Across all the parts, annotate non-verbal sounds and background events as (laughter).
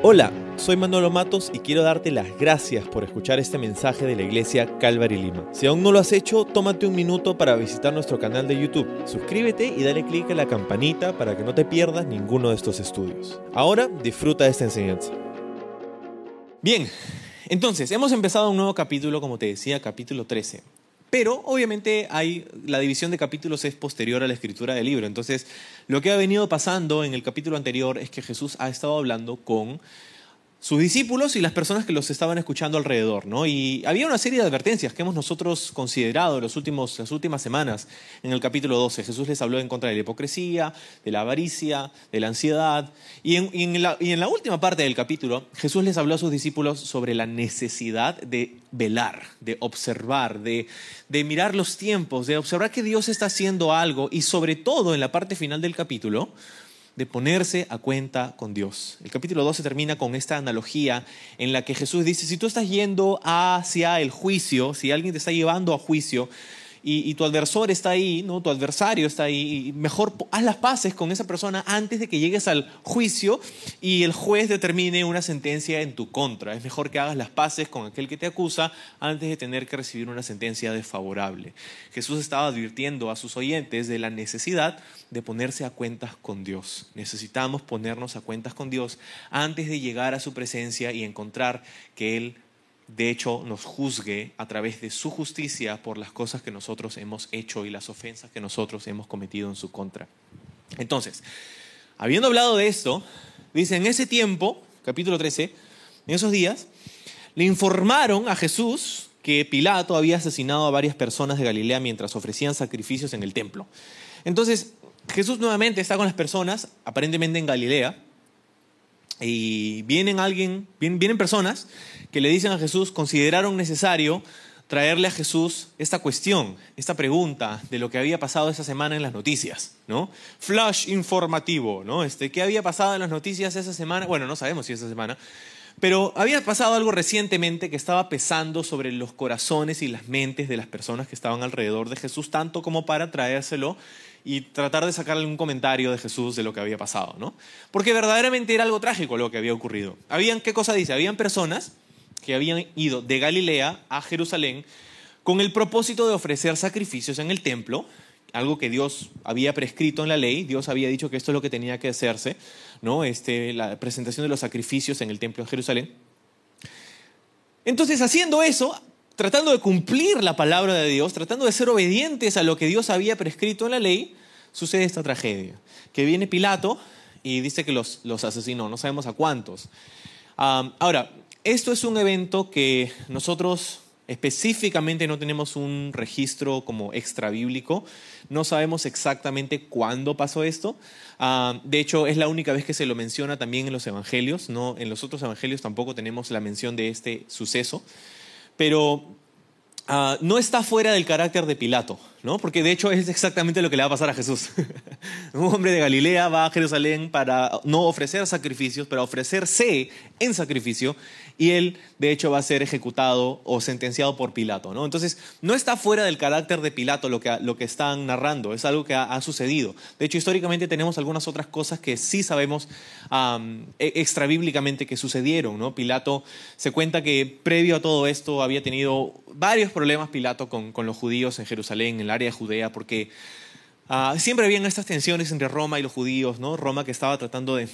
Hola, soy Manolo Matos y quiero darte las gracias por escuchar este mensaje de la iglesia Calvary Lima. Si aún no lo has hecho, tómate un minuto para visitar nuestro canal de YouTube. Suscríbete y dale clic a la campanita para que no te pierdas ninguno de estos estudios. Ahora disfruta de esta enseñanza. Bien, entonces hemos empezado un nuevo capítulo, como te decía, capítulo 13. Pero obviamente hay, la división de capítulos es posterior a la escritura del libro. Entonces, lo que ha venido pasando en el capítulo anterior es que Jesús ha estado hablando con sus discípulos y las personas que los estaban escuchando alrededor, ¿no? Y había una serie de advertencias que hemos nosotros considerado los últimos, las últimas semanas en el capítulo 12. Jesús les habló en contra de la hipocresía, de la avaricia, de la ansiedad. Y en, en, la, en última parte del capítulo, Jesús les habló a sus discípulos sobre la necesidad de velar, de observar, de mirar los tiempos, de observar que Dios está haciendo algo y sobre todo en la parte final del capítulo, de ponerse a cuenta con Dios. El capítulo 12 termina con esta analogía en la que Jesús dice, si tú estás yendo hacia el juicio, si alguien te está llevando a juicio, y, tu adversor está ahí, ¿no? tu adversario está ahí, y mejor haz las paces con esa persona antes de que llegues al juicio y el juez determine una sentencia en tu contra. Es mejor que hagas las paces con aquel que te acusa antes de tener que recibir una sentencia desfavorable. Jesús estaba advirtiendo a sus oyentes de la necesidad de ponerse a cuentas con Dios. Necesitamos ponernos a cuentas con Dios antes de llegar a su presencia y encontrar que Él de hecho nos juzgue a través de su justicia por las cosas que nosotros hemos hecho y las ofensas que nosotros hemos cometido en su contra. Entonces, habiendo hablado de esto, dice, en ese tiempo, capítulo 13, en esos días, le informaron a Jesús que Pilato había asesinado a varias personas de Galilea mientras ofrecían sacrificios en el templo. Entonces, Jesús nuevamente está con las personas, aparentemente en Galilea, y vienen alguien, vienen personas que le dicen a Jesús, consideraron necesario traerle a Jesús esta cuestión, esta pregunta de lo que había pasado esa semana en las noticias, ¿no? Flash informativo, ¿no? Este, ¿Qué había pasado en las noticias esa semana? Bueno, no sabemos si esa semana, pero había pasado algo recientemente que estaba pesando sobre los corazones y las mentes de las personas que estaban alrededor de Jesús, tanto como para traérselo y tratar de sacarle un comentario de Jesús de lo que había pasado, ¿no? Porque verdaderamente era algo trágico lo que había ocurrido. Habían, ¿qué cosa dice? Habían personas que habían ido de Galilea a Jerusalén con el propósito de ofrecer sacrificios en el templo, algo que Dios había prescrito en la ley, Dios había dicho que esto es lo que tenía que hacerse, ¿no? Este, la presentación de los sacrificios en el templo de Jerusalén. Entonces, haciendo eso, tratando de cumplir la palabra de Dios, tratando de ser obedientes a lo que Dios había prescrito en la ley, sucede esta tragedia. Que viene Pilato y dice que los, los asesinó, no sabemos a cuántos. Ahora, esto es un evento que nosotros específicamente no tenemos un registro como extra bíblico, no sabemos exactamente cuándo pasó esto. De hecho, es la única vez que se lo menciona también en los evangelios, no en los otros evangelios tampoco tenemos la mención de este suceso pero uh, no está fuera del carácter de Pilato, ¿no? porque de hecho es exactamente lo que le va a pasar a Jesús. (laughs) Un hombre de Galilea va a Jerusalén para no ofrecer sacrificios, para ofrecerse en sacrificio, y él de hecho va a ser ejecutado o sentenciado por Pilato. ¿no? Entonces, no está fuera del carácter de Pilato lo que, lo que están narrando, es algo que ha, sucedido. De hecho, históricamente tenemos algunas otras cosas que sí sabemos um, extrabíblicamente que sucedieron. ¿no? Pilato se cuenta que previo a todo esto había tenido varios problemas Pilato con, con los judíos en Jerusalén, en el área de Judea, porque uh, siempre habían estas tensiones entre Roma y los judíos, ¿no? Roma que estaba tratando de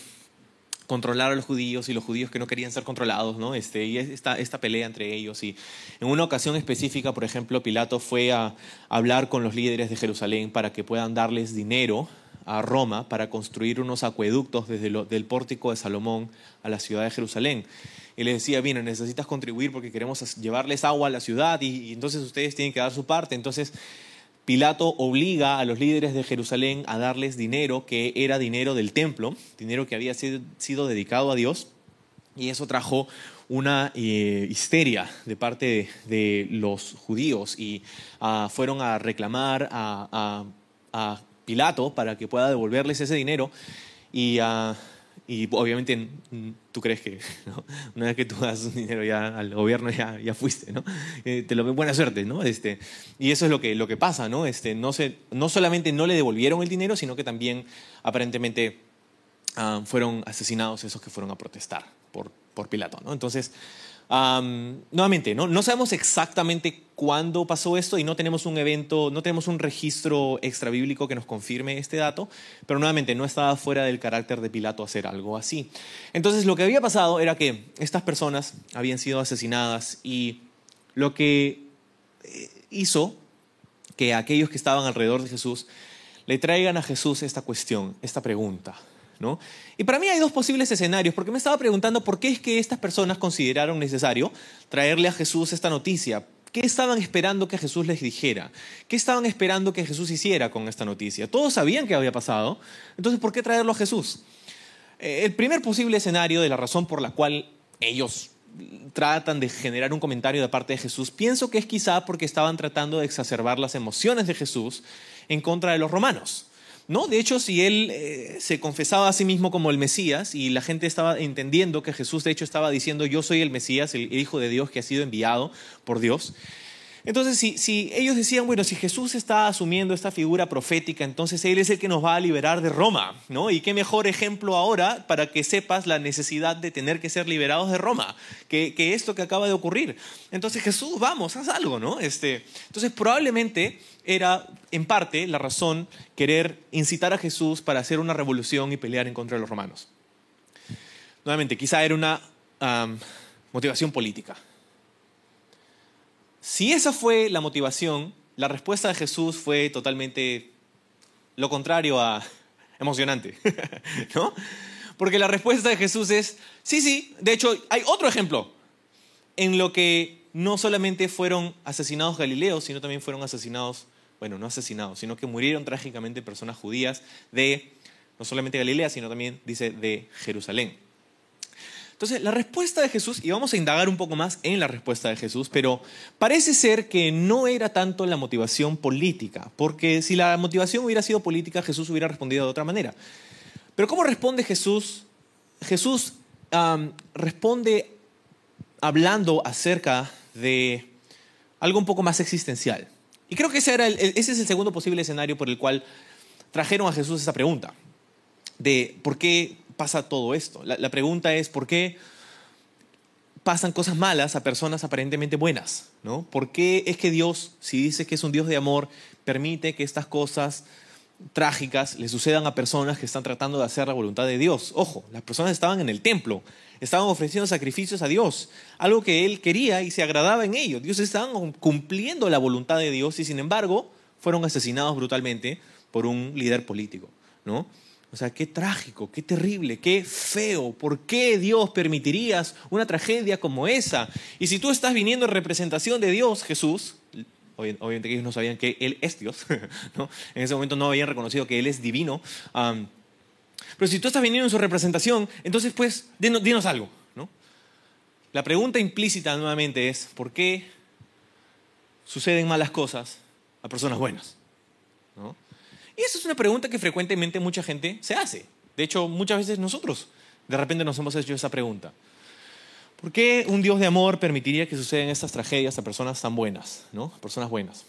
controlar a los judíos y los judíos que no querían ser controlados, ¿no? Este, y esta, esta pelea entre ellos. Y en una ocasión específica, por ejemplo, Pilato fue a hablar con los líderes de Jerusalén para que puedan darles dinero a Roma para construir unos acueductos desde lo, del pórtico de Salomón a la ciudad de Jerusalén. Y les decía, bien, necesitas contribuir porque queremos llevarles agua a la ciudad y, y entonces ustedes tienen que dar su parte. Entonces, Pilato obliga a los líderes de Jerusalén a darles dinero que era dinero del templo, dinero que había sido, dedicado a Dios, y eso trajo una eh, histeria de parte de, los judíos y uh, fueron a reclamar a, Pilato para que pueda devolverles ese dinero y uh, y obviamente tú crees que (laughs) una vez que tú das un dinero ya al gobierno ya, ya fuiste, ¿no? Eh, te lo buena suerte, ¿no? Este, y eso es lo que, lo que pasa, ¿no? Este, no, se, no solamente no le devolvieron el dinero, sino que también aparentemente ah, fueron asesinados esos que fueron a protestar por, por Pilato. ¿no? Entonces, nuevamente, ¿no? no sabemos exactamente cuándo pasó esto y no tenemos un evento, no tenemos un registro extrabíblico que nos confirme este dato, pero nuevamente no estaba fuera del carácter de Pilato hacer algo así. Entonces lo que había pasado era que estas personas habían sido asesinadas y lo que eh, hizo que aquellos que estaban alrededor de Jesús le traigan a Jesús esta cuestión, esta pregunta. Y para mí hay dos posibles escenarios, porque me estaba preguntando por qué es que estas personas consideraron necesario traerle a Jesús esta noticia. ¿Qué estaban esperando que Jesús les dijera? ¿Qué estaban esperando que Jesús hiciera con esta noticia? Todos sabían que había pasado, entonces ¿por qué traerlo a Jesús? Eh, el primer posible escenario de la razón por la cual ellos tratan de generar un comentario de parte de Jesús, pienso que es quizá porque estaban tratando de exacerbar las emociones de Jesús en contra de los romanos. No, de hecho, si él eh, se confesaba a sí mismo como el Mesías y la gente estaba entendiendo que Jesús de hecho estaba diciendo yo soy el Mesías, el Hijo de Dios que ha sido enviado por Dios, entonces, si, ellos decían, bueno, si Jesús está asumiendo esta figura profética, entonces Él es el que nos va a liberar de Roma, ¿no? Y qué mejor ejemplo ahora para que sepas la necesidad de tener que ser liberados de Roma, que, esto que acaba de ocurrir. Entonces, Jesús, vamos, haz algo, ¿no? Este, entonces, probablemente era, en parte, la razón querer incitar a Jesús para hacer una revolución y pelear en contra de los romanos. Nuevamente, quizá era una motivación política. Si esa fue la motivación, la respuesta de Jesús fue totalmente lo contrario a (laughs) emocionante, (laughs) ¿no? Porque la respuesta de Jesús es, sí, sí, de hecho hay otro ejemplo en lo que no solamente fueron asesinados galileos, sino también fueron asesinados, bueno, no asesinados, sino que murieron trágicamente personas judías de no solamente Galilea, sino también, dice, de Jerusalén. Entonces, la respuesta de Jesús, y vamos a indagar un poco más en la respuesta de Jesús, pero parece ser que no era tanto la motivación política, porque si la motivación hubiera sido política, Jesús hubiera respondido de otra manera. Pero ¿cómo responde Jesús? Jesús responde hablando acerca de algo un poco más existencial. Y creo que ese, era ese es el segundo posible escenario por el cual trajeron a Jesús esa pregunta, de por qué pasa todo esto? La, pregunta es, ¿por qué pasan cosas malas a personas aparentemente buenas? ¿no? ¿Por qué es que Dios, si dice que es un Dios de amor, permite que estas cosas trágicas le sucedan a personas que están tratando de hacer la voluntad de Dios? Ojo, las personas estaban en el templo, estaban ofreciendo sacrificios a Dios, algo que Él quería y se agradaba en ello. Dios estaban cumpliendo la voluntad de Dios y sin embargo fueron asesinados brutalmente por un líder político. ¿no? O sea, qué trágico, qué terrible, qué feo. ¿Por qué Dios permitirías una tragedia como esa? Y si tú estás viniendo en representación de Dios, Jesús, obviamente que ellos no sabían que Él es Dios, (laughs) ¿no? en ese momento no habían reconocido que Él es divino. pero si tú estás viniendo en su representación, entonces pues dinos, dinos algo. ¿no? La pregunta implícita nuevamente es, ¿por qué suceden malas cosas a personas buenas? ¿no? Y esa es una pregunta que frecuentemente mucha gente se hace. De hecho, muchas veces nosotros de repente nos hemos hecho esa pregunta. ¿Por qué un Dios de amor permitiría que sucedan estas tragedias a personas tan buenas, ¿no? personas buenas?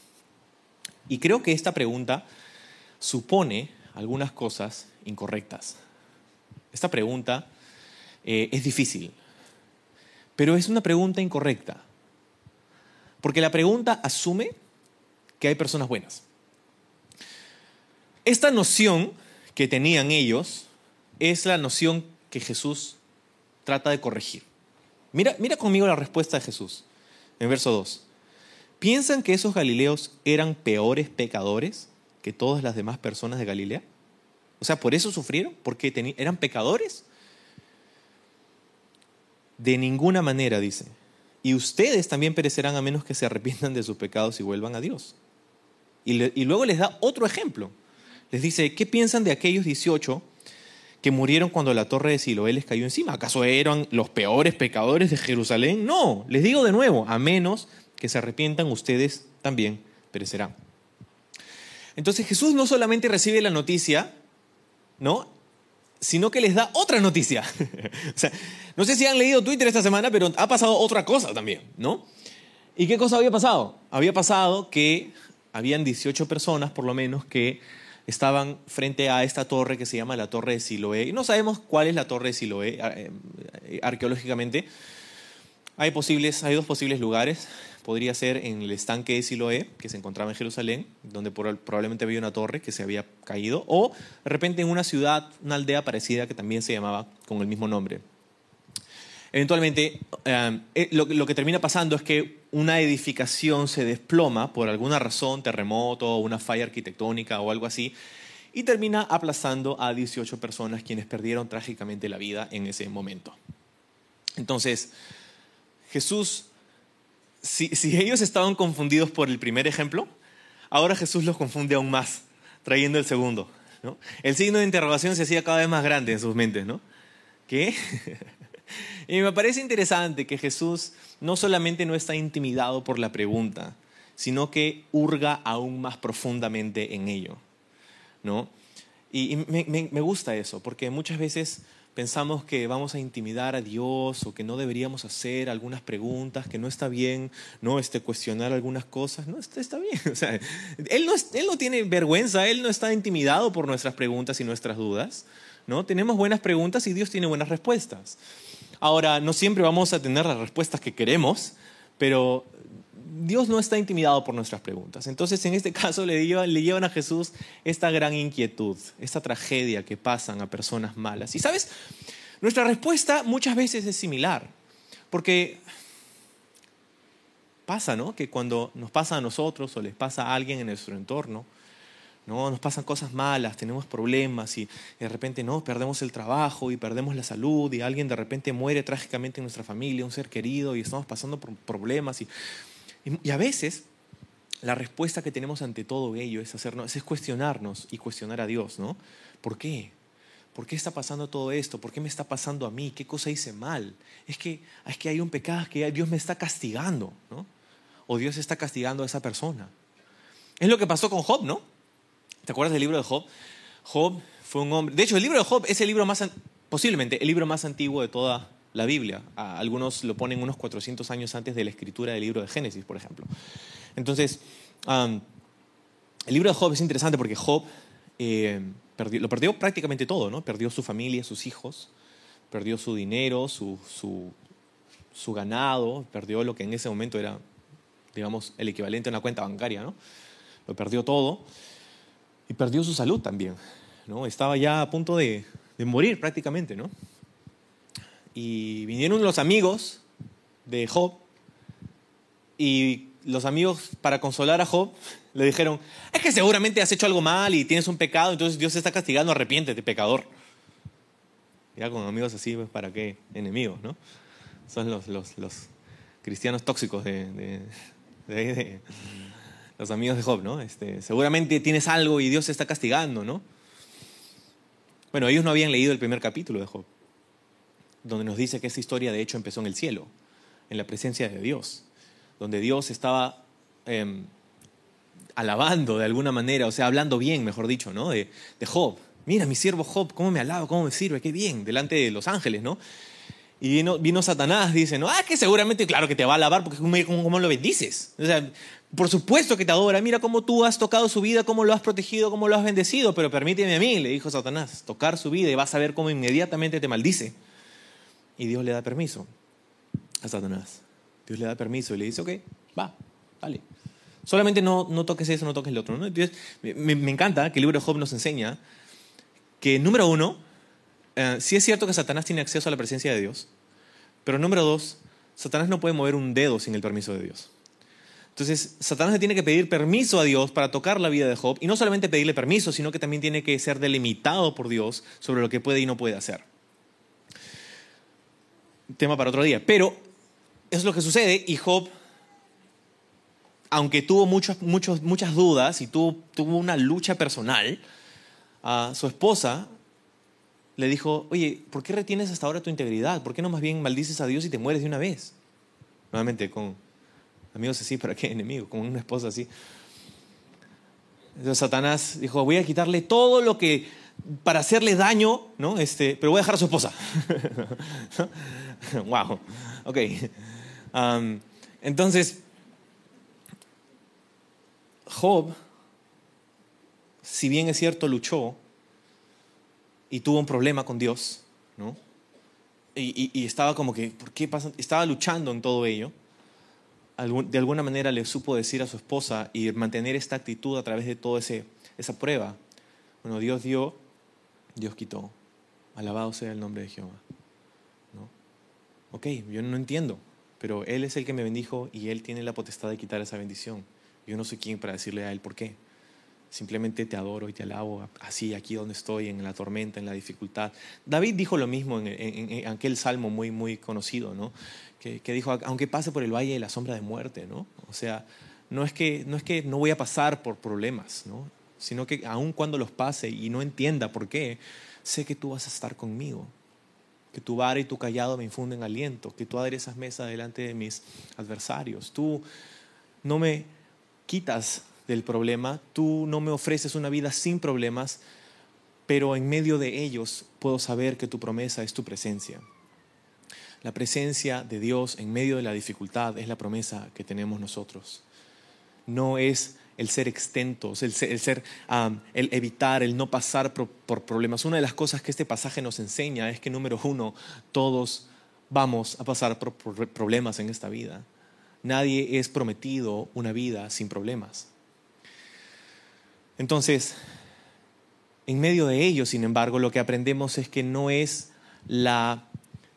Y creo que esta pregunta supone algunas cosas incorrectas. Esta pregunta eh, es difícil, pero es una pregunta incorrecta. Porque la pregunta asume que hay personas buenas. Esta noción que tenían ellos es la noción que Jesús trata de corregir. Mira, mira conmigo la respuesta de Jesús en verso 2. ¿Piensan que esos galileos eran peores pecadores que todas las demás personas de Galilea? O sea, ¿por eso sufrieron? ¿Porque eran pecadores? De ninguna manera, dice. Y ustedes también perecerán a menos que se arrepientan de sus pecados y vuelvan a Dios. Y, y luego les da otro ejemplo les dice, ¿qué piensan de aquellos 18 que murieron cuando la torre de Siloé les cayó encima? ¿Acaso eran los peores pecadores de Jerusalén? No, les digo de nuevo, a menos que se arrepientan, ustedes también perecerán. Entonces Jesús no solamente recibe la noticia, ¿no? Sino que les da otra noticia. (laughs) no sé si han leído Twitter esta semana, pero ha pasado otra cosa también, ¿no? ¿Y qué cosa había pasado? Había pasado que habían 18 personas, por lo menos, que estaban frente a esta torre que se llama la Torre de Siloé. Y no sabemos cuál es la Torre de Siloé eh, arqueológicamente. Hay, posibles, hay dos posibles lugares. Podría ser en el estanque de Siloé, que se encontraba en Jerusalén, donde probablemente había una torre que se había caído, o de repente en una ciudad, una aldea parecida que también se llamaba con el mismo nombre. Eventualmente, eh, eh, lo, que termina pasando es que una edificación se desploma por alguna razón, terremoto, una falla arquitectónica o algo así, y termina aplazando a 18 personas quienes perdieron trágicamente la vida en ese momento. Entonces, Jesús, si, ellos estaban confundidos por el primer ejemplo, ahora Jesús los confunde aún más, trayendo el segundo. El signo de interrogación se hacía cada vez más grande en sus mentes, ¿no? ¿Qué? (laughs) (laughs) Y me parece interesante que Jesús no solamente no está intimidado por la pregunta, sino que hurga aún más profundamente en ello. ¿no? Y, me, gusta eso, porque muchas veces pensamos que vamos a intimidar a Dios o que no deberíamos hacer algunas preguntas, que no está bien, no este, cuestionar algunas cosas, no está, bien. (laughs) O sea, él, no, él no tiene vergüenza, Él no está intimidado por nuestras preguntas y nuestras dudas. ¿no? Tenemos buenas preguntas y Dios tiene buenas respuestas. Ahora, no siempre vamos a tener las respuestas que queremos, pero Dios no está intimidado por nuestras preguntas. Entonces, en este (laughs) caso, le llevan, a Jesús esta gran inquietud, esta tragedia que pasan a personas malas. Y sabes, nuestra respuesta muchas veces es similar, porque pasa, ¿no? Que cuando nos pasa a nosotros o les pasa a alguien en nuestro entorno, ¿no? Nos pasan cosas malas, tenemos problemas y de repente no, perdemos el trabajo y perdemos la salud y alguien de repente muere trágicamente en nuestra familia, un ser querido y estamos pasando por problemas y, y, a veces la respuesta que tenemos ante todo ello es hacernos, es cuestionarnos y cuestionar a Dios, ¿no? ¿Por qué? ¿Por qué está pasando todo esto? ¿Por qué me está pasando a mí? ¿Qué cosa hice mal? Es que, es que hay un pecado, que Dios me está castigando, ¿no? O Dios está castigando a esa persona. Es lo que pasó con Job, ¿no? ¿Te acuerdas del libro de Job? Job fue un hombre. De hecho, el libro de Job es el libro más, posiblemente, el libro más antiguo de toda la Biblia. Algunos lo ponen unos 400 años antes de la escritura del libro de Génesis, por ejemplo. Entonces, el libro de Job es interesante porque Job eh, lo perdió prácticamente todo, ¿no? Perdió su familia, sus hijos, perdió su dinero, su, su ganado, perdió lo que en ese momento era, digamos, el equivalente a una cuenta bancaria, ¿no? Lo perdió todo y perdió su salud también. ¿no? Estaba ya a punto de, morir prácticamente. ¿no? Y vinieron los amigos de Job y los amigos para consolar a Job le dijeron, es que seguramente has hecho algo mal y tienes un pecado, entonces Dios te está castigando, arrepiéntete, pecador. Ya con amigos así, pues, ¿para qué? Enemigos, ¿no? Son los, los, los cristianos tóxicos de, de, de, los amigos de Job, ¿no? Este, seguramente tienes algo y Dios te está castigando, ¿no? Bueno, ellos no habían leído el primer capítulo de Job, donde nos dice que esa historia de hecho empezó en el cielo, en la presencia de Dios, donde Dios estaba em, alabando de alguna manera, o sea, hablando bien, mejor dicho, ¿no? De, de Job. Mira, mi siervo Job, cómo me alaba, cómo me sirve, qué bien, delante de los ángeles, ¿no? Y vino, vino Satanás, dice, no, ah, que seguramente, claro que te va a alabar porque cómo, cómo lo bendices. O sea, por supuesto que te adora, mira cómo tú has tocado su vida, cómo lo has protegido, cómo lo has bendecido, pero permíteme a mí, le dijo Satanás, tocar su vida y vas a ver cómo inmediatamente te maldice. Y Dios le da permiso a Satanás. Dios le da permiso y le dice, ok, va, dale. Solamente no, no toques eso, no toques el otro. ¿no? Entonces, me, encanta que el libro de Job nos enseña que, número uno, eh, sí es cierto que Satanás tiene acceso a la presencia de Dios, pero número dos, Satanás no puede mover un dedo sin el permiso de Dios. Entonces, Satanás le tiene que pedir permiso a Dios para tocar la vida de Job, y no solamente pedirle permiso, sino que también tiene que ser delimitado por Dios sobre lo que puede y no puede hacer. Tema para otro día. Pero es lo que sucede, y Job, aunque tuvo muchas dudas y tuvo, tuvo una lucha personal, a su esposa le dijo, oye, ¿por qué retienes hasta ahora tu integridad? ¿Por qué no más bien maldices a Dios y te mueres de una vez? Nuevamente, con amigos así, ¿para qué enemigo? Con una esposa así. Entonces Satanás dijo, voy a quitarle todo lo que, para hacerle daño, ¿no? Este, pero voy a dejar a su esposa. (laughs) wow, ok. entonces, Job si bien es cierto, luchó y tuvo un problema con Dios, ¿no? Y, estaba como que, ¿por qué pasa? Estaba luchando en todo ello. De alguna manera le supo decir a su esposa y mantener esta actitud a través de toda esa prueba. Bueno, Dios dio, Dios quitó. Alabado sea el nombre de Jehová. ¿No? Ok, yo no entiendo, pero Él es el que me bendijo y Él tiene la potestad de quitar esa bendición. Yo no soy quien para decirle a Él por qué. Simplemente te adoro y te alabo así, aquí donde estoy, en la tormenta, en la dificultad. David dijo lo mismo en, aquel salmo muy, muy conocido, ¿no? Que, dijo, aunque pase por el valle de la sombra de muerte, ¿no? O sea, no es que no, es que no voy a pasar por problemas, ¿no? Sino que aun cuando los pase y no entienda por qué, sé que tú vas a estar conmigo. Que tu vara y tu callado me infunden aliento, que tú aderezas mesa delante de mis adversarios. Tú no me quitas del problema, tú no me ofreces una vida sin problemas, pero en medio de ellos puedo saber que tu promesa es tu presencia. La presencia de Dios en medio de la dificultad es la promesa que tenemos nosotros. No es el ser extentos, el ser, el, evitar, el no pasar por, por, problemas. Una de las cosas que este pasaje nos enseña es que, número uno, todos vamos a pasar por problemas en esta vida. Nadie es prometido una vida sin problemas. Entonces, en medio de ello, sin embargo, lo que aprendemos es que no es la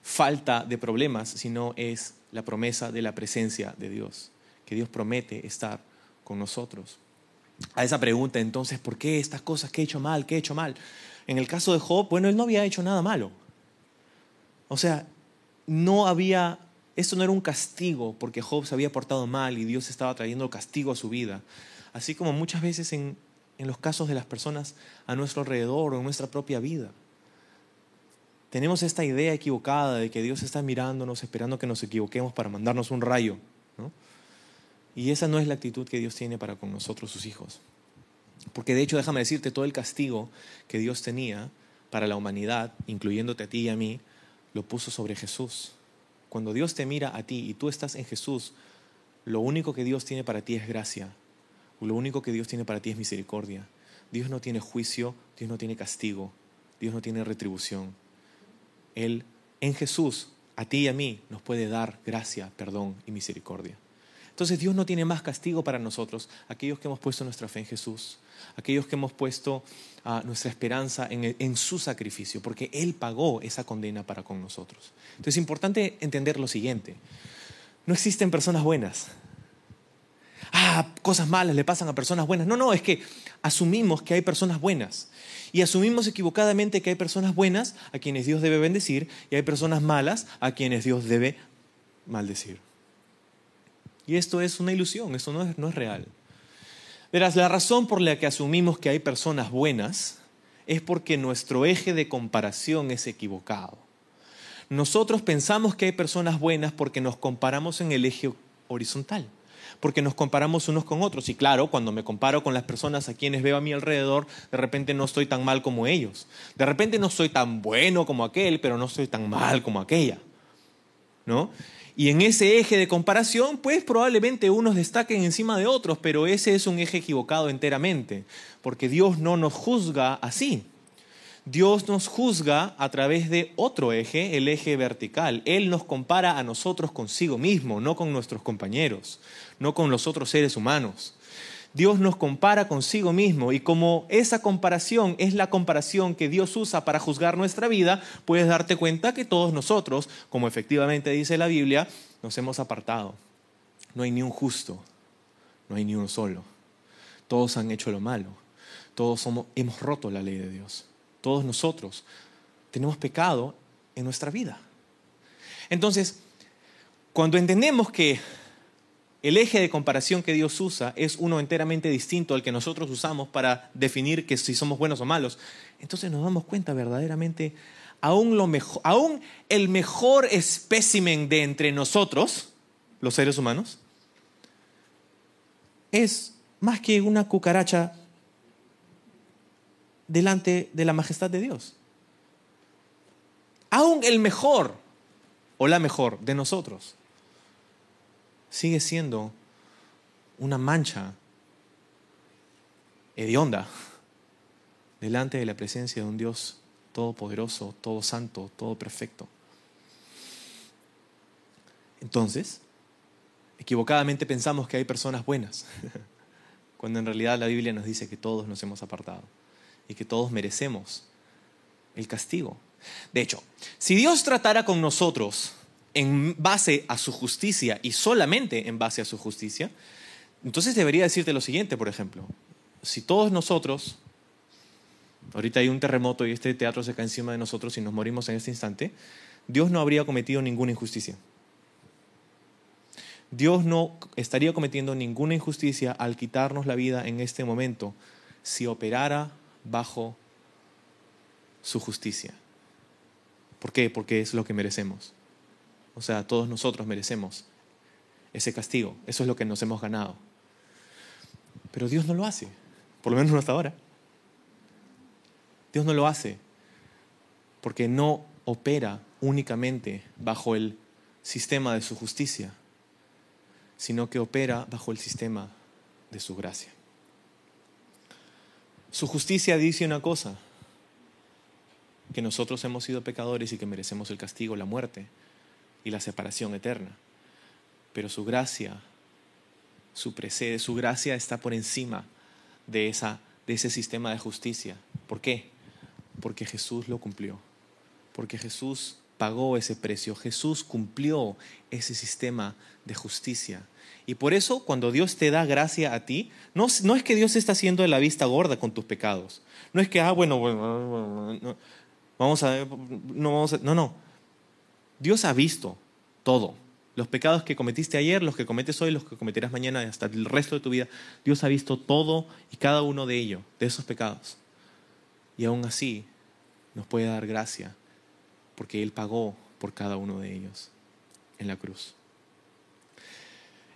falta de problemas, sino es la promesa de la presencia de Dios, que Dios promete estar con nosotros. A esa pregunta, entonces, ¿por qué estas cosas? ¿Qué he hecho mal? ¿Qué he hecho mal? En el caso de Job, bueno, él no había hecho nada malo. O sea, no había, esto no era un castigo porque Job se había portado mal y Dios estaba trayendo castigo a su vida. Así como muchas veces en en los casos de las personas a nuestro alrededor o en nuestra propia vida. Tenemos esta idea equivocada de que Dios está mirándonos, esperando que nos equivoquemos para mandarnos un rayo. Y esa no es la actitud que Dios tiene para con nosotros, sus hijos. Porque de hecho, déjame decirte, todo el castigo que Dios tenía para la humanidad, incluyéndote a ti y a mí, lo puso sobre Jesús. Cuando Dios te mira a ti y tú estás en Jesús, lo único que Dios tiene para ti es gracia, lo único que Dios tiene para ti es misericordia. Dios no tiene juicio, Dios no tiene castigo, Dios no tiene retribución. Él, en Jesús, a ti y a mí, nos puede dar gracia, perdón y misericordia. Entonces Dios no tiene más castigo para nosotros, aquellos que hemos puesto nuestra fe en Jesús, aquellos que hemos puesto ah, nuestra esperanza en, en, su sacrificio, porque Él pagó esa condena para con nosotros. Entonces es importante entender lo siguiente, no existen personas buenas, ah, cosas malas le pasan a personas buenas. No, no, es que asumimos que hay personas buenas. Y asumimos equivocadamente que hay personas buenas a quienes Dios debe bendecir y hay personas malas a quienes Dios debe maldecir. Y esto es una ilusión, esto no es, no es real. Verás, la razón por la que asumimos que hay personas buenas es porque nuestro eje de comparación es equivocado. Nosotros pensamos que hay personas buenas porque nos comparamos en el eje horizontal porque nos comparamos unos con otros. Y claro, cuando me comparo con las personas a quienes veo a mi alrededor, de repente no estoy tan mal como ellos. De repente no soy tan bueno como aquel, pero no soy tan mal como aquella. ¿No? Y en ese eje de comparación, pues probablemente unos destaquen encima de otros, pero ese es un eje equivocado enteramente, porque Dios no nos juzga así. Dios nos juzga a través de otro eje, el eje vertical. Él nos compara a nosotros consigo mismo, no con nuestros compañeros, no con los otros seres humanos. Dios nos compara consigo mismo y como esa comparación es la comparación que Dios usa para juzgar nuestra vida, puedes darte cuenta que todos nosotros, como efectivamente dice la Biblia, nos hemos apartado. No hay ni un justo, no hay ni uno solo. Todos han hecho lo malo, todos hemos roto la ley de Dios todos nosotros, tenemos pecado en nuestra vida. Entonces, cuando entendemos que el eje de comparación que Dios usa es uno enteramente distinto al que nosotros usamos para definir que si somos buenos o malos, entonces nos damos cuenta verdaderamente, aún, lo mejor, aún el mejor espécimen de entre nosotros, los seres humanos, es más que una cucaracha delante de la majestad de Dios. Aún el mejor o la mejor de nosotros sigue siendo una mancha hedionda (laughs) delante de la presencia de un Dios todopoderoso, todo santo, todo perfecto. Entonces, equivocadamente pensamos que hay personas buenas, (laughs) cuando en realidad la Biblia nos dice que todos nos hemos apartado y que todos merecemos el castigo. De hecho, si Dios tratara con nosotros en base a su justicia y solamente en base a su justicia, entonces debería decirte lo siguiente, por ejemplo, si todos nosotros, ahorita hay un terremoto y este teatro se cae encima de nosotros y nos morimos en este instante, Dios no habría cometido ninguna injusticia. Dios no estaría cometiendo ninguna injusticia al quitarnos la vida en este momento si operara bajo su justicia. ¿Por qué? Porque es lo que merecemos. O sea, todos nosotros merecemos ese castigo. Eso es lo que nos hemos ganado. Pero Dios no lo hace, por lo menos no hasta ahora. Dios no lo hace porque no opera únicamente bajo el sistema de su justicia, sino que opera bajo el sistema de su gracia. Su justicia dice una cosa, que nosotros hemos sido pecadores y que merecemos el castigo, la muerte y la separación eterna. Pero su gracia su precede, su gracia está por encima de, esa, de ese sistema de justicia. ¿Por qué? Porque Jesús lo cumplió, porque Jesús pagó ese precio, Jesús cumplió ese sistema de justicia. Y por eso cuando Dios te da gracia a ti, no, no es que Dios está haciendo de la vista gorda con tus pecados. No es que, ah, bueno, bueno, vamos a, no, vamos no, no. Dios ha visto todo. Los pecados que cometiste ayer, los que cometes hoy, los que cometerás mañana, hasta el resto de tu vida. Dios ha visto todo y cada uno de ellos, de esos pecados. Y aún así nos puede dar gracia porque Él pagó por cada uno de ellos en la cruz.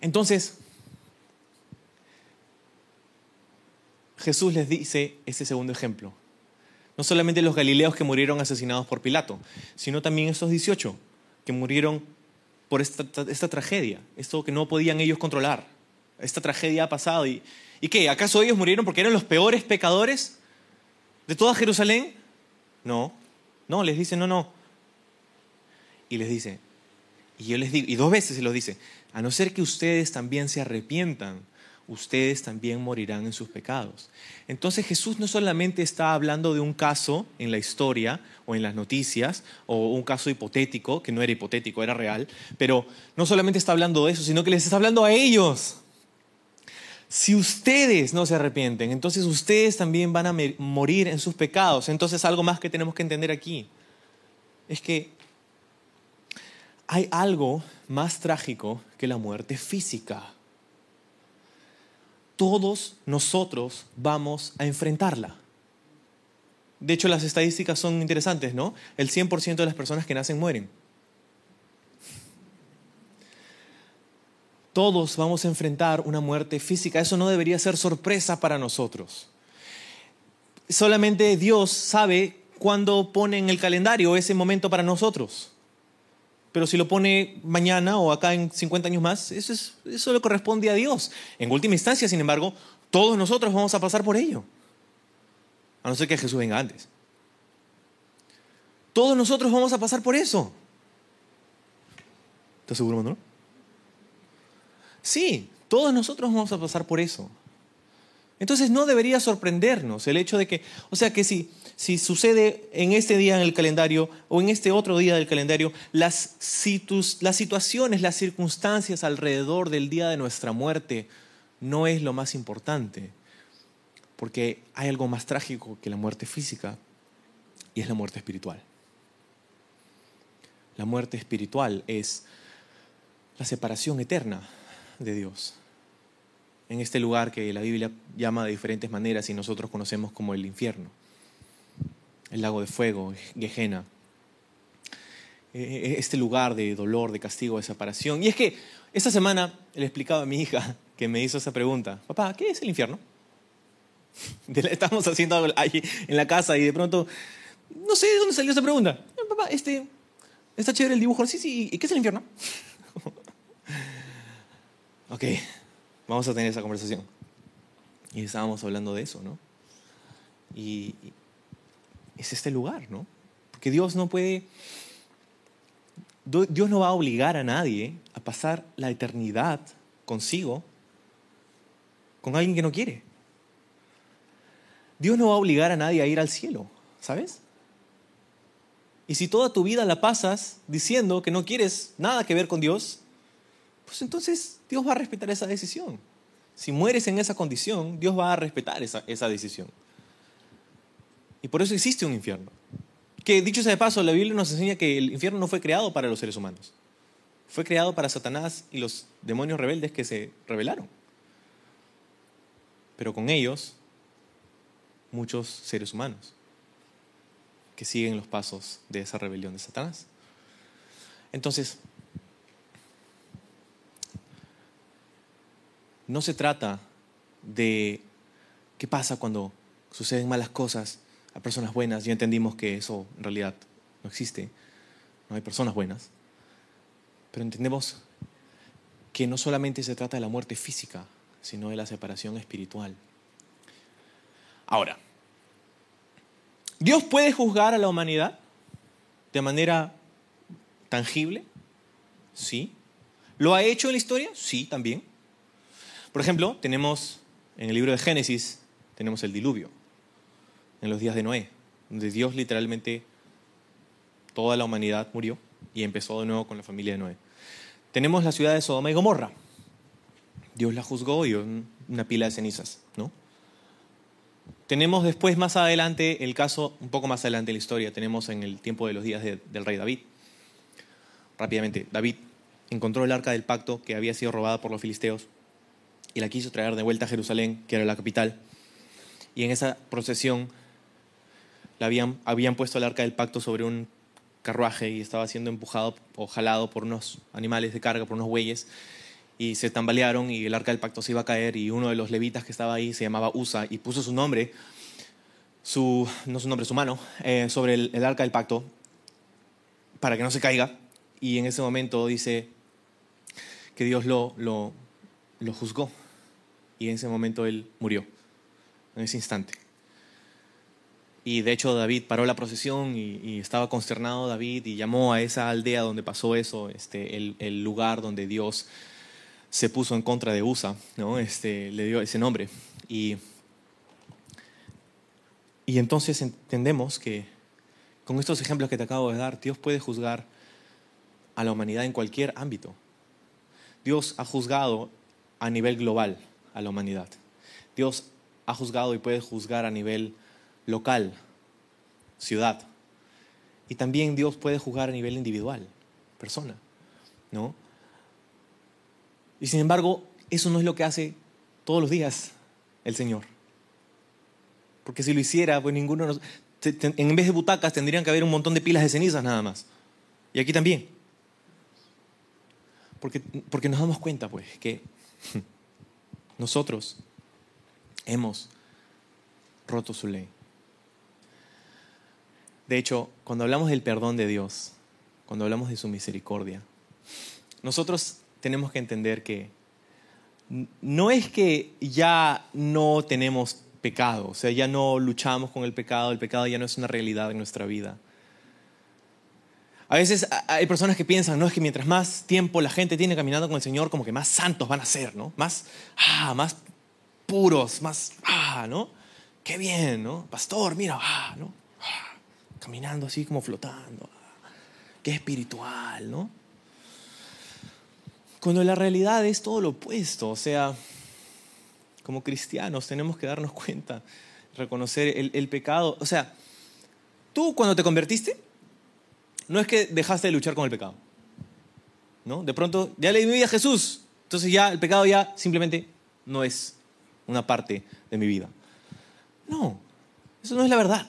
Entonces, Jesús les dice ese segundo ejemplo. No solamente los galileos que murieron asesinados por Pilato, sino también esos 18 que murieron por esta, tragedia, esto que no podían ellos controlar. Esta tragedia ha pasado. ¿Y, ¿Y qué? ¿Acaso ellos murieron porque eran los peores pecadores de toda Jerusalén? No, no, les dice, no, no. Y les dice, y yo les digo, y dos veces se los dice, a no ser que ustedes también se arrepientan, ustedes también morirán en sus pecados. Entonces Jesús no solamente está hablando de un caso en la historia o en las noticias, o un caso hipotético, que no era hipotético, era real, pero no solamente está hablando de eso, sino que les está hablando a ellos. Si ustedes no se arrepienten, entonces ustedes también van a morir en sus pecados. Entonces algo más que tenemos que entender aquí es que hay algo más trágico que la muerte física. Todos nosotros vamos a enfrentarla. De hecho, las estadísticas son interesantes, ¿no? El 100% de las personas que nacen mueren. Todos vamos a enfrentar una muerte física. Eso no debería ser sorpresa para nosotros. Solamente Dios sabe cuándo pone en el calendario ese momento para nosotros pero si lo pone mañana o acá en 50 años más, eso, es, eso le corresponde a Dios. En última instancia, sin embargo, todos nosotros vamos a pasar por ello. A no ser que Jesús venga antes. Todos nosotros vamos a pasar por eso. ¿Estás seguro, Manuel? Sí, todos nosotros vamos a pasar por eso. Entonces no debería sorprendernos el hecho de que, o sea, que si si sucede en este día en el calendario o en este otro día del calendario, las, las situaciones, las circunstancias alrededor del día de nuestra muerte no es lo más importante, porque hay algo más trágico que la muerte física y es la muerte espiritual. La muerte espiritual es la separación eterna de Dios. En este lugar que la Biblia llama de diferentes maneras y nosotros conocemos como el infierno el lago de fuego, Gehenna. E, e, este lugar de dolor, de castigo, de separación. Y es que esta semana le explicaba a mi hija que me hizo esa pregunta, papá, ¿qué es el infierno? (laughs) Estamos haciendo algo ahí en la casa y de pronto, no sé de dónde salió esa pregunta. Papá, este, está chévere el dibujo. Sí, sí, ¿y qué es el infierno? (laughs) ok, vamos a tener esa conversación. Y estábamos hablando de eso, ¿no? Y es este lugar, ¿no? Porque Dios no puede, Dios no va a obligar a nadie a pasar la eternidad consigo con alguien que no quiere. Dios no va a obligar a nadie a ir al cielo, ¿sabes? Y si toda tu vida la pasas diciendo que no quieres nada que ver con Dios, pues entonces Dios va a respetar esa decisión. Si mueres en esa condición, Dios va a respetar esa, esa decisión. Y por eso existe un infierno. Que dicho sea de paso, la Biblia nos enseña que el infierno no fue creado para los seres humanos. Fue creado para Satanás y los demonios rebeldes que se rebelaron. Pero con ellos, muchos seres humanos que siguen los pasos de esa rebelión de Satanás. Entonces, no se trata de qué pasa cuando suceden malas cosas a personas buenas. Ya entendimos que eso en realidad no existe. No hay personas buenas. Pero entendemos que no solamente se trata de la muerte física, sino de la separación espiritual. Ahora, ¿Dios puede juzgar a la humanidad de manera tangible? Sí. ¿Lo ha hecho en la historia? Sí, también. Por ejemplo, tenemos en el libro de Génesis, tenemos el diluvio, en los días de Noé, donde Dios literalmente, toda la humanidad murió y empezó de nuevo con la familia de Noé. Tenemos la ciudad de Sodoma y Gomorra. Dios la juzgó y una pila de cenizas, ¿no? Tenemos después, más adelante, el caso, un poco más adelante en la historia, tenemos en el tiempo de los días del rey David. Rápidamente, David encontró el arca del pacto que había sido robada por los filisteos y la quiso traer de vuelta a Jerusalén, que era la capital. Y en esa procesión la habían, habían puesto el arca del pacto sobre un carruaje y estaba siendo empujado o jalado por unos animales de carga, por unos bueyes y se tambalearon y el arca del pacto se iba a caer y uno de los levitas que estaba ahí se llamaba Usa y puso su nombre, su, no su nombre, su mano, eh, sobre el, arca del pacto para que no se caiga y en ese momento dice que Dios lo, lo, lo juzgó y en ese momento él murió, en ese instante. Y de hecho David paró la procesión y, estaba consternado David y llamó a esa aldea donde pasó eso, este, el, lugar donde Dios se puso en contra de USA, ¿no? este, le dio ese nombre. Y entonces entendemos que con estos ejemplos que te acabo de dar, Dios puede juzgar a la humanidad en cualquier ámbito. Dios ha juzgado a nivel global a la humanidad. Dios ha juzgado y puede juzgar a nivel local, ciudad. Y también Dios puede juzgar a nivel individual, persona, ¿no? Y sin embargo, eso no es lo que hace todos los días el Señor. Porque si lo hiciera, pues ninguno en vez de butacas tendrían que haber un montón de pilas de cenizas nada más. Y aquí también. Porque, porque nos damos cuenta, pues, que nosotros hemos roto su ley. De hecho, cuando hablamos del perdón de Dios, cuando hablamos de su misericordia, nosotros tenemos que entender que no es que ya no tenemos pecado, o sea, ya no luchamos con el pecado, el pecado ya no es una realidad en nuestra vida. A veces hay personas que piensan, no, es que mientras más tiempo la gente tiene caminando con el Señor, como que más santos van a ser, ¿no? Más, ah, más puros, más, ah, ¿no? Qué bien, ¿no? Pastor, mira, ah, ¿no? Ah, caminando así como flotando. Ah, qué espiritual, ¿no? Cuando la realidad es todo lo opuesto, o sea, como cristianos tenemos que darnos cuenta, reconocer el, pecado. O sea, tú cuando te convertiste, no es que dejaste de luchar con el pecado. ¿No? De pronto, ya le di mi vida a Jesús, entonces ya el pecado ya simplemente no es una parte de mi vida. No, eso no es la verdad.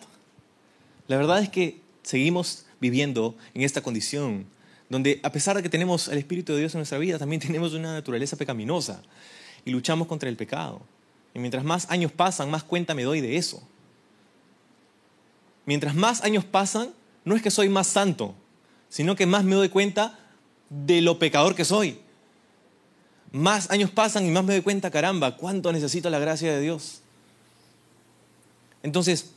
La verdad es que seguimos viviendo en esta condición donde a pesar de que tenemos el Espíritu de Dios en nuestra vida, también (laughs) tenemos una naturaleza pecaminosa y luchamos contra el pecado. Y mientras más años pasan, más cuenta me doy de eso. Mientras más años pasan, no es que soy más santo, sino que más me doy cuenta de lo pecador que soy. Más años pasan y más me doy cuenta, caramba, cuánto necesito la gracia de Dios. Entonces,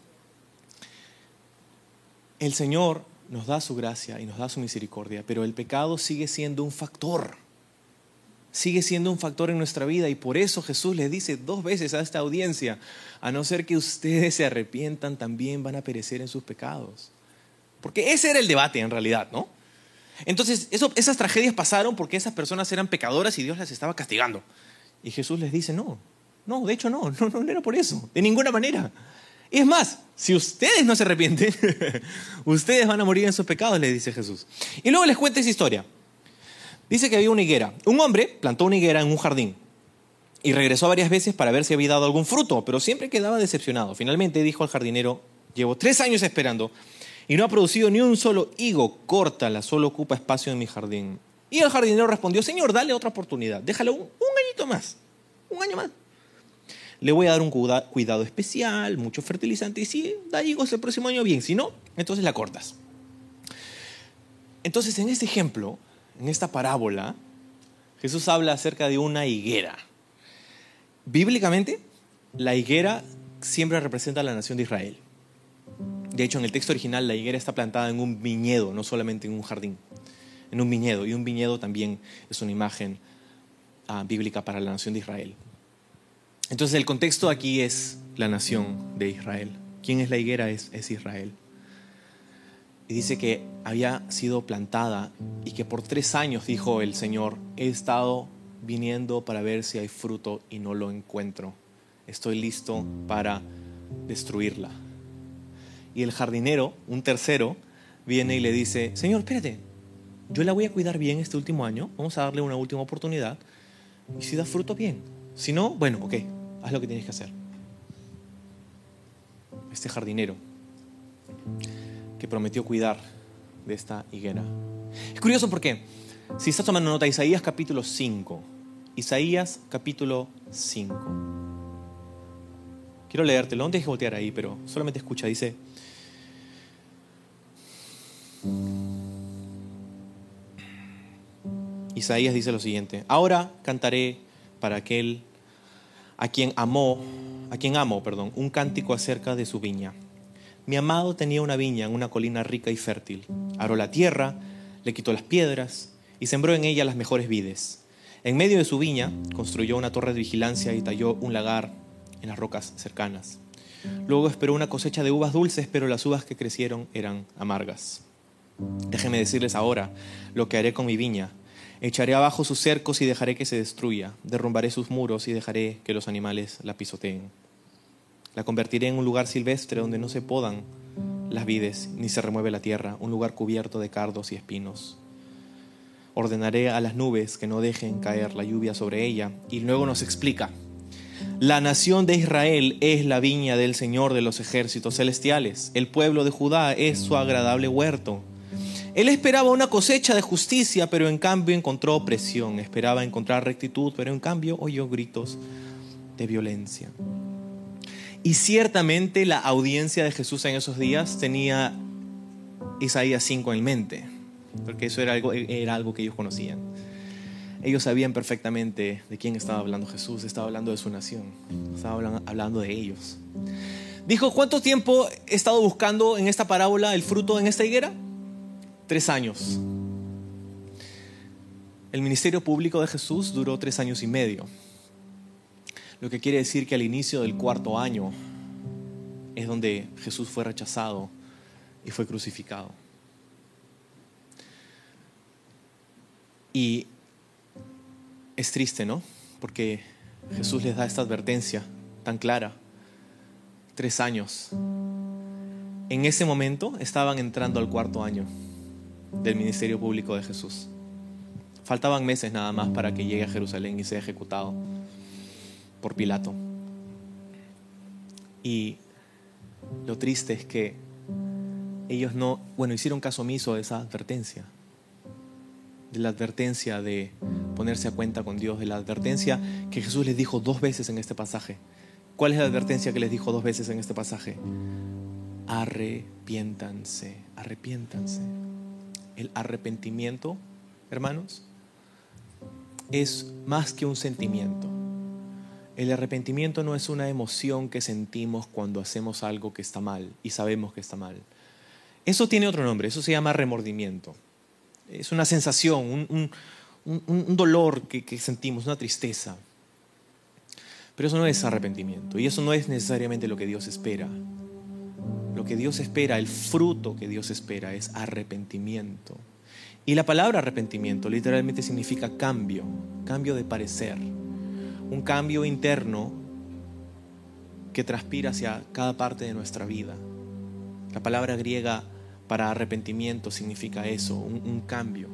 el Señor nos da su gracia y nos da su misericordia, pero el pecado sigue siendo un factor. Sigue siendo un factor en nuestra vida y por eso Jesús le dice dos veces a esta audiencia, a no ser que ustedes se arrepientan, también van a perecer en sus pecados. Porque ese era el debate en realidad, ¿no? Entonces, esas tragedias pasaron porque esas personas eran pecadoras y Dios las estaba castigando. Y Jesús les dice, no, no, de hecho no, no, no era por eso, de ninguna manera. Y es más, si ustedes no se arrepienten, (laughs) ustedes van a morir en sus pecados, le dice Jesús. Y luego les cuenta esa historia. Dice que había una higuera. Un hombre plantó una higuera en un jardín y regresó varias veces para ver si había dado algún fruto, pero siempre quedaba decepcionado. Finalmente dijo al jardinero, llevo tres años esperando y no ha producido ni un solo higo, córtala, solo ocupa espacio en mi jardín. Y el jardinero respondió, Señor, dale otra oportunidad, déjalo un, un añito más, un año más. Le voy a dar un cuidado especial, mucho fertilizante, y si da higos el próximo año, bien, si no, entonces la cortas. Entonces, en este ejemplo, en esta parábola, Jesús habla acerca de una higuera. Bíblicamente, la higuera siempre representa a la nación de Israel. De hecho, en el texto original la higuera está plantada en un viñedo, no solamente en un jardín, en un viñedo. Y un viñedo también es una imagen ah, bíblica para la nación de Israel. Entonces el contexto aquí es la nación de Israel. ¿Quién es la higuera? Es, es Israel. Y dice que había sido plantada y que por tres años, dijo el Señor, he estado viniendo para ver si hay fruto y no lo encuentro. Estoy listo para destruirla. Y el jardinero, un tercero, viene y le dice, Señor, espérate, yo la voy a cuidar bien este último año, vamos a darle una última oportunidad, y si da fruto, bien. Si no, bueno, ok, haz lo que tienes que hacer. Este jardinero que prometió cuidar de esta higuera. Es curioso porque, si estás tomando nota, Isaías capítulo 5, Isaías capítulo 5. Quiero leértelo, no dejes voltear ahí, pero solamente escucha, dice, Isaías dice lo siguiente, ahora cantaré para aquel a quien amó, a quien amo, perdón, un cántico acerca de su viña. Mi amado tenía una viña en una colina rica y fértil. Aró la tierra, le quitó las piedras y sembró en ella las mejores vides. En medio de su viña construyó una torre de vigilancia y talló un lagar en las rocas cercanas. Luego esperó una cosecha de uvas dulces, pero las uvas que crecieron eran amargas. Déjenme decirles ahora lo que haré con mi viña. Echaré abajo sus cercos y dejaré que se destruya. Derrumbaré sus muros y dejaré que los animales la pisoteen. La convertiré en un lugar silvestre donde no se podan las vides ni se remueve la tierra, un lugar cubierto de cardos y espinos. Ordenaré a las nubes que no dejen caer la lluvia sobre ella. Y luego nos explica. La nación de Israel es la viña del Señor de los ejércitos celestiales. El pueblo de Judá es su agradable huerto. Él esperaba una cosecha de justicia, pero en cambio encontró opresión. Esperaba encontrar rectitud, pero en cambio oyó gritos de violencia. Y ciertamente la audiencia de Jesús en esos días tenía Isaías 5 en mente, porque eso era algo, era algo que ellos conocían. Ellos sabían perfectamente de quién estaba hablando Jesús, estaba hablando de su nación, estaba hablando de ellos. Dijo, ¿cuánto tiempo he estado buscando en esta parábola el fruto en esta higuera? Tres años. El ministerio público de Jesús duró tres años y medio, lo que quiere decir que al inicio del cuarto año es donde Jesús fue rechazado y fue crucificado. Y es triste, ¿no? Porque Jesús les da esta advertencia tan clara. Tres años. En ese momento estaban entrando al cuarto año del ministerio público de Jesús. Faltaban meses nada más para que llegue a Jerusalén y sea ejecutado por Pilato. Y lo triste es que ellos no, bueno, hicieron caso omiso de esa advertencia, de la advertencia de ponerse a cuenta con Dios, de la advertencia que Jesús les dijo dos veces en este pasaje. ¿Cuál es la advertencia que les dijo dos veces en este pasaje? Arrepiéntanse, arrepiéntanse el arrepentimiento, hermanos, es más que un sentimiento. El arrepentimiento no es una emoción que sentimos cuando hacemos algo que está mal y sabemos que está mal. Eso tiene otro nombre, eso se llama remordimiento. Es una sensación, un, dolor que, que sentimos, una tristeza. Pero eso no es arrepentimiento y eso no es necesariamente lo que Dios espera. Que Dios espera, el fruto que Dios espera es arrepentimiento. Y la palabra arrepentimiento literalmente significa cambio, cambio de parecer, un cambio interno que transpira hacia cada parte de nuestra vida. La palabra griega para arrepentimiento significa eso, un, un cambio.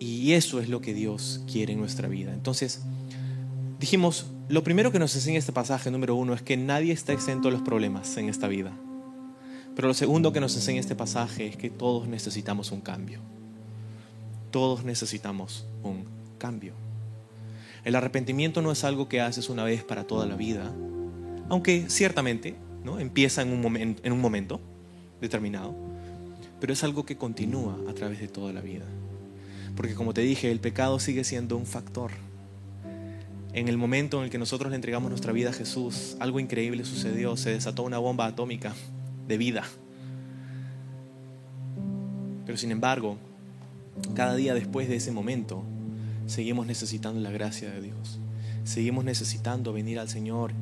Y eso es lo que Dios quiere en nuestra vida. Entonces, Dijimos, lo primero que nos enseña este pasaje número uno es que nadie está exento de los problemas en esta vida. Pero lo segundo que nos enseña este pasaje es que todos necesitamos un cambio. Todos necesitamos un cambio. El arrepentimiento no es algo que haces una vez para toda la vida, aunque ciertamente ¿no? empieza en un, en un momento determinado, pero es algo que continúa a través de toda la vida. Porque como te dije, el pecado sigue siendo un factor en el momento en el que nosotros le entregamos nuestra vida a Jesús, algo increíble sucedió, se desató una bomba atómica de vida. Pero sin embargo, cada día después de ese momento, seguimos necesitando la gracia de Dios. Seguimos necesitando venir al Señor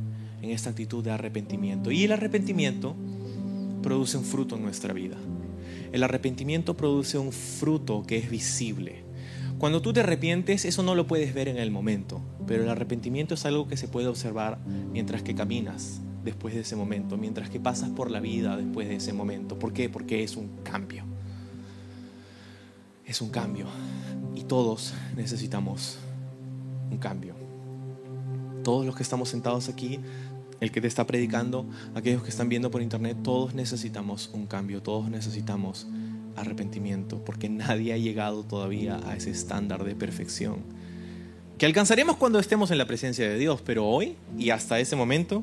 en esta actitud de arrepentimiento. Y el arrepentimiento produce un fruto en nuestra vida. El arrepentimiento produce un fruto que es visible. Cuando tú te arrepientes, eso no lo puedes ver en el momento, pero el arrepentimiento es algo que se puede observar mientras que caminas después de ese momento, mientras que pasas por la vida después de ese momento. ¿Por qué? Porque es un cambio. Es un cambio. Y todos necesitamos un cambio. Todos los que estamos sentados aquí, el que te está predicando, aquellos que están viendo por internet, todos necesitamos un cambio, todos necesitamos arrepentimiento, porque nadie ha llegado todavía a ese estándar de perfección que alcanzaremos cuando estemos en la presencia de Dios, pero hoy y hasta ese momento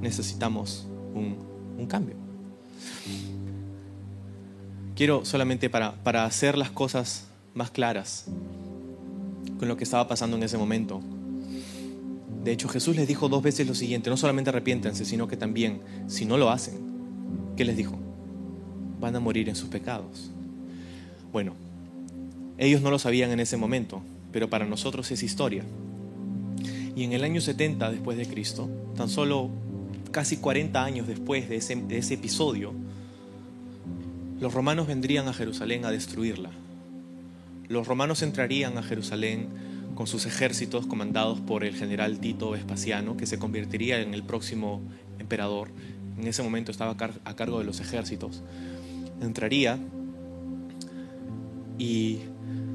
necesitamos un, un cambio. Quiero solamente para, para hacer las cosas más claras con lo que estaba pasando en ese momento. De hecho, Jesús les dijo dos veces lo siguiente, no solamente arrepiéntense, sino que también, si no lo hacen, ¿qué les dijo? Van a morir en sus pecados. Bueno, ellos no lo sabían en ese momento, pero para nosotros es historia. Y en el año 70 después de Cristo, tan solo casi 40 años después de ese, episodio, los romanos vendrían a Jerusalén a destruirla. Los romanos entrarían a Jerusalén con sus ejércitos comandados por el general Tito Vespasiano, que se convertiría en el próximo emperador. En ese momento estaba a cargo de los ejércitos entraría y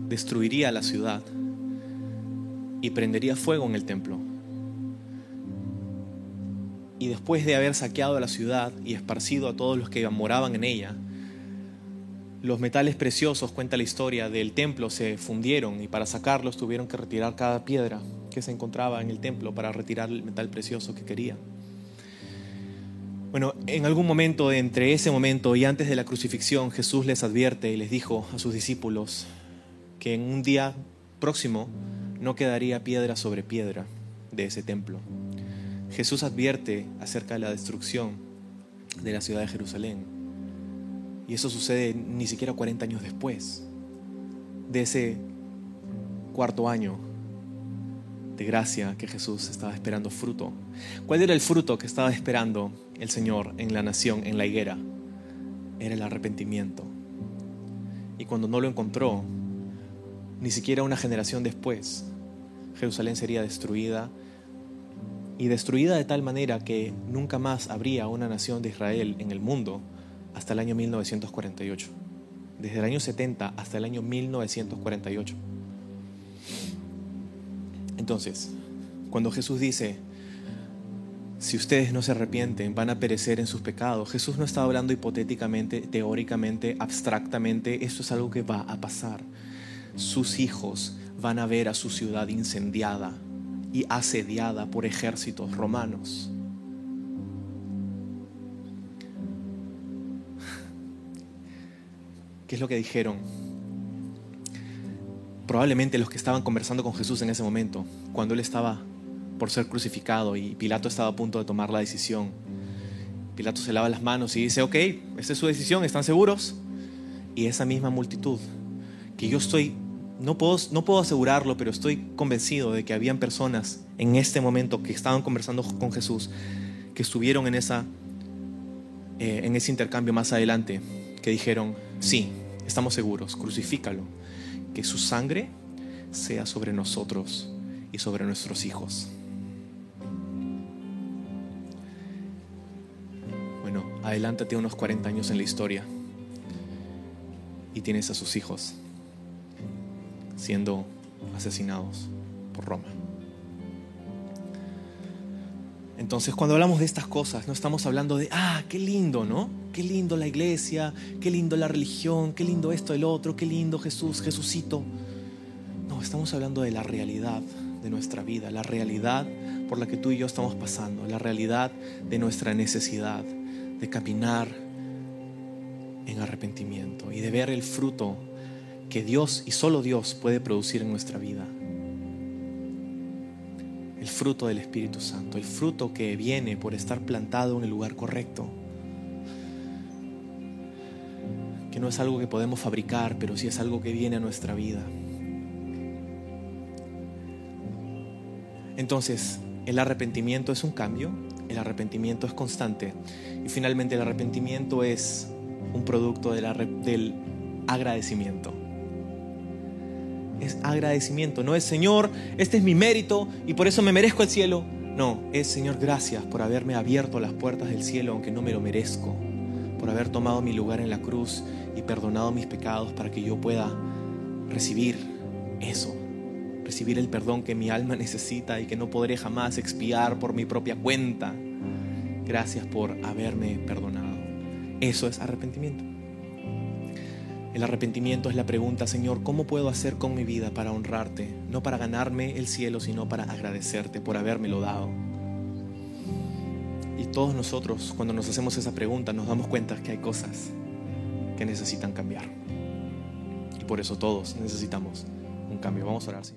destruiría la ciudad y prendería fuego en el templo. Y después de haber saqueado la ciudad y esparcido a todos los que moraban en ella, los metales preciosos, cuenta la historia, del templo se fundieron y para sacarlos tuvieron que retirar cada piedra que se encontraba en el templo para retirar el metal precioso que querían. Bueno, en algún momento entre ese momento y antes de la crucifixión, Jesús les advierte y les dijo a sus discípulos que en un día próximo no quedaría piedra sobre piedra de ese templo. Jesús advierte acerca de la destrucción de la ciudad de Jerusalén. Y eso sucede ni siquiera 40 años después de ese cuarto año de gracia que Jesús estaba esperando fruto. ¿Cuál era el fruto que estaba esperando el Señor en la nación, en la higuera? Era el arrepentimiento. Y cuando no lo encontró, ni siquiera una generación después, Jerusalén sería destruida y destruida de tal manera que nunca más habría una nación de Israel en el mundo hasta el año 1948. Desde el año 70 hasta el año 1948. Entonces, cuando Jesús dice, si ustedes no se arrepienten, van a perecer en sus pecados, Jesús no está hablando hipotéticamente, teóricamente, abstractamente, esto es algo que va a pasar. Sus hijos van a ver a su ciudad incendiada y asediada por ejércitos romanos. ¿Qué es lo que dijeron? Probablemente los que estaban conversando con Jesús en ese momento, cuando él estaba por ser crucificado y Pilato estaba a punto de tomar la decisión. Pilato se lava las manos y dice, ok, esta es su decisión, ¿están seguros? Y esa misma multitud, que yo estoy, no puedo, no puedo asegurarlo, pero estoy convencido de que habían personas en este momento que estaban conversando con Jesús, que estuvieron en, esa, eh, en ese intercambio más adelante, que dijeron, sí, estamos seguros, crucifícalo, que su sangre sea sobre nosotros y sobre nuestros hijos. adelántate unos 40 años en la historia y tienes a sus hijos siendo asesinados por Roma. Entonces, cuando hablamos de estas cosas, no estamos hablando de, ah, qué lindo, ¿no? Qué lindo la iglesia, qué lindo la religión, qué lindo esto, el otro, qué lindo Jesús, Jesucito. No, estamos hablando de la realidad de nuestra vida, la realidad por la que tú y yo estamos pasando, la realidad de nuestra necesidad, de caminar en arrepentimiento y de ver el fruto que Dios y solo Dios puede producir en nuestra vida. El fruto del Espíritu Santo, el fruto que viene por estar plantado en el lugar correcto. Que no es algo que podemos fabricar, pero sí es algo que viene a nuestra vida. Entonces, el arrepentimiento es un cambio, el arrepentimiento es constante y finalmente el arrepentimiento es un producto del, agradecimiento. Es agradecimiento, no es Señor, este es mi mérito y por eso me merezco el cielo. No, es Señor, gracias por haberme abierto las puertas del cielo aunque no me lo merezco, por haber tomado mi lugar en la cruz y perdonado mis pecados para que yo pueda recibir eso recibir el perdón que mi alma necesita y que no podré jamás expiar por mi propia cuenta. Gracias por haberme perdonado. Eso es arrepentimiento. El arrepentimiento es la pregunta, Señor, ¿cómo puedo hacer con mi vida para honrarte? No para ganarme el cielo, sino para agradecerte por habérmelo dado. Y todos nosotros, cuando nos hacemos esa pregunta, nos damos cuenta que hay cosas que necesitan cambiar. Y por eso todos necesitamos un cambio. Vamos a orar, Señor.